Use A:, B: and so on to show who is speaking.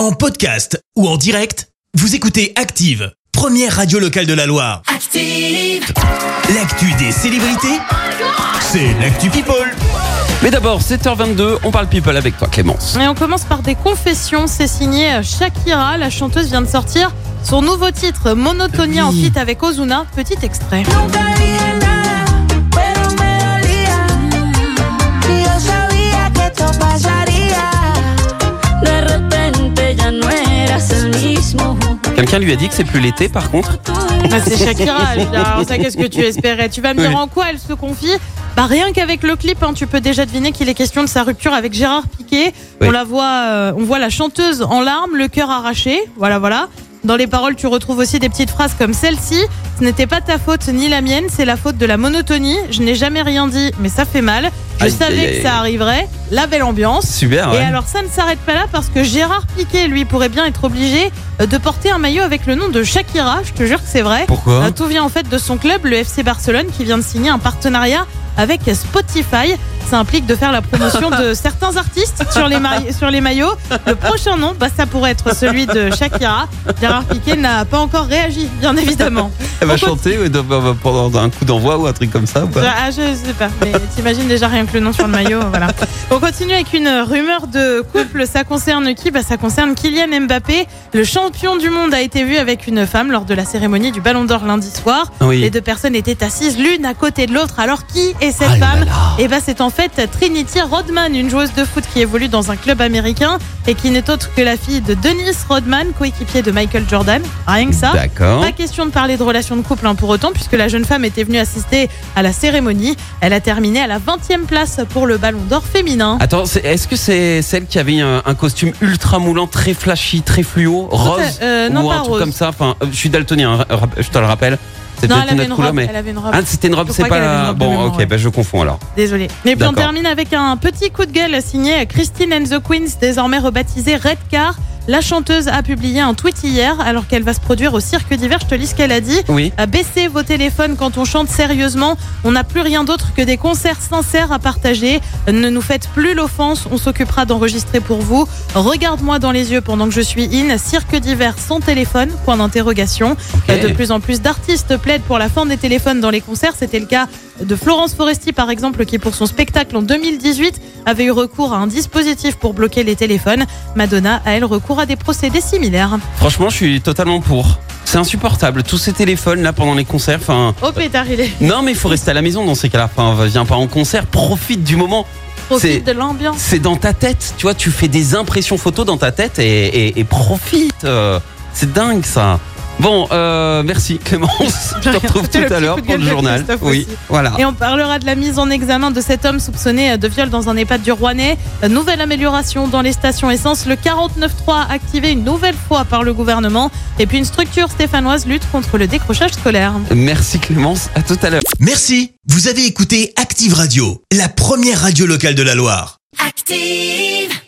A: En podcast ou en direct, vous écoutez Active, première radio locale de la Loire.
B: Active.
A: L'actu des célébrités, c'est l'actu People.
C: Mais d'abord, 7h22, on parle people avec toi Clémence.
D: Et on commence par des confessions. C'est signé Shakira. La chanteuse vient de sortir son nouveau titre, Monotonia, en feat avec Ozuna. Petit extrait.
C: Quelqu'un lui a dit que c'est plus l'été par contre
D: Ah, c'est Shakira. Alors ça, qu'est-ce que tu espérais Tu vas me dire
C: Oui.
D: en quoi elle se confie bah rien qu'avec le clip, hein, tu peux déjà deviner qu'il est question de sa rupture avec Gérard Piquet.
C: Oui.
D: On la voit, euh, on voit la chanteuse en larmes, le cœur arraché. Voilà, voilà. Dans les paroles, tu retrouves aussi des petites phrases comme celle-ci. Ce n'était pas ta faute ni la mienne, c'est la faute de la monotonie. Je n'ai jamais rien dit, mais ça fait mal. Je
C: Aïe,
D: savais
C: aïe, aïe.
D: que ça arriverait. La belle ambiance.
C: Super,
D: Et alors ça ne s'arrête pas là parce que Gérard Piquet, lui, pourrait bien être obligé euh, de porter un maillot avec le nom de Shakira. Je te jure que c'est vrai.
C: Pourquoi
D: Euh, Tout vient en fait de son club, le FC Barcelone, qui vient de signer un partenariat avec Spotify. Ça implique de faire la promotion de certains artistes sur les, maillots- sur les maillots. Le prochain nom, bah, ça pourrait être celui de Shakira. Gérard Piquet n'a pas encore réagi, bien évidemment.
C: Elle va chanter bah, pendant un coup d'envoi ou un truc comme ça ou pas?
D: Ah, je sais pas, mais t'imagines déjà rien que le nom sur le maillot, voilà. On continue avec une rumeur de couple. Ça concerne qui? Bah, Ça concerne Kylian Mbappé. Le champion du monde a été vu avec une femme lors de la cérémonie du Ballon d'Or lundi soir.
C: Oui.
D: Les deux personnes étaient assises l'une à côté de l'autre. Alors qui est cette
C: Ah
D: femme?
C: là.
D: Eh ben, c'est en fait Trinity Rodman, une joueuse de foot qui évolue dans un club américain et qui n'est autre que la fille de Dennis Rodman, coéquipier de Michael Jordan. Rien que ça.
C: D'accord.
D: Pas question de parler de relations de couple hein, pour autant, puisque la jeune femme était venue assister à la cérémonie. Elle a terminé à la 20e place pour le Ballon d'Or féminin.
C: Attends, c'est- est-ce que c'est celle qui avait un, un costume ultra moulant, très flashy, très fluo, rose
D: euh, non,
C: ou un
D: pas
C: truc
D: rose.
C: comme ça? Enfin, euh, je suis daltonien, hein, ra- je te le rappelle. C'est
D: non,
C: peut-être
D: elle avait
C: une
D: une
C: autre couleur,
D: robe.
C: mais
D: Elle avait une robe.
C: ah, c'était une robe,
D: Je
C: c'est
D: crois
C: pas
D: qu'elle avait une
C: la.
D: robe de
C: Bon,
D: mémoire,
C: ok,
D: ouais.
C: bah, je confonds alors.
D: Désolée. Et puis on
C: D'accord.
D: termine avec un petit coup de gueule signé Christine and the Queens, désormais rebaptisée Red Car. La chanteuse a publié un tweet hier alors qu'elle va se produire au cirque d'hiver. Je te lis ce qu'elle a dit.
C: Oui.
D: À baisser vos téléphones quand on chante sérieusement. On n'a plus rien d'autre que des concerts sincères à partager. Ne nous faites plus l'offense. On s'occupera d'enregistrer pour vous. Regarde-moi dans les yeux pendant que je suis in. Cirque d'hiver sans téléphone. Point d'interrogation. De plus en plus d'artistes plaident pour la fin des téléphones dans les concerts. C'était le cas de Florence Foresti, par exemple, qui pour son spectacle en 2018 avait eu recours à un dispositif pour bloquer les téléphones. Madonna a elle recours à des procédés similaires.
C: Franchement, je suis totalement pour. C'est insupportable, tous ces téléphones là pendant les concerts. Enfin,
D: Oh pétard, il est
C: non, mais il faut rester à la maison dans ces cas-là. Enfin, viens pas en concert, profite du moment.
D: profite
C: C'est-
D: de l'ambiance.
C: C'est dans ta tête, tu vois, tu fais des impressions photos dans ta tête et, et- et profite. euh, C'est dingue ça. Bon, euh, merci Clémence. Je te retrouve tout à l'heure pour le journal. Oui,
D: aussi.
C: voilà.
D: Et on parlera de la mise en examen de cet homme soupçonné de viol dans un EHPAD du Rouennais. Nouvelle amélioration dans les stations essence. Le 49.3 activé une nouvelle fois par le gouvernement. Et puis une structure stéphanoise lutte contre le décrochage scolaire.
C: Merci Clémence, à tout à l'heure.
A: Merci, vous avez écouté Active Radio, la première radio locale de la Loire.
B: Active.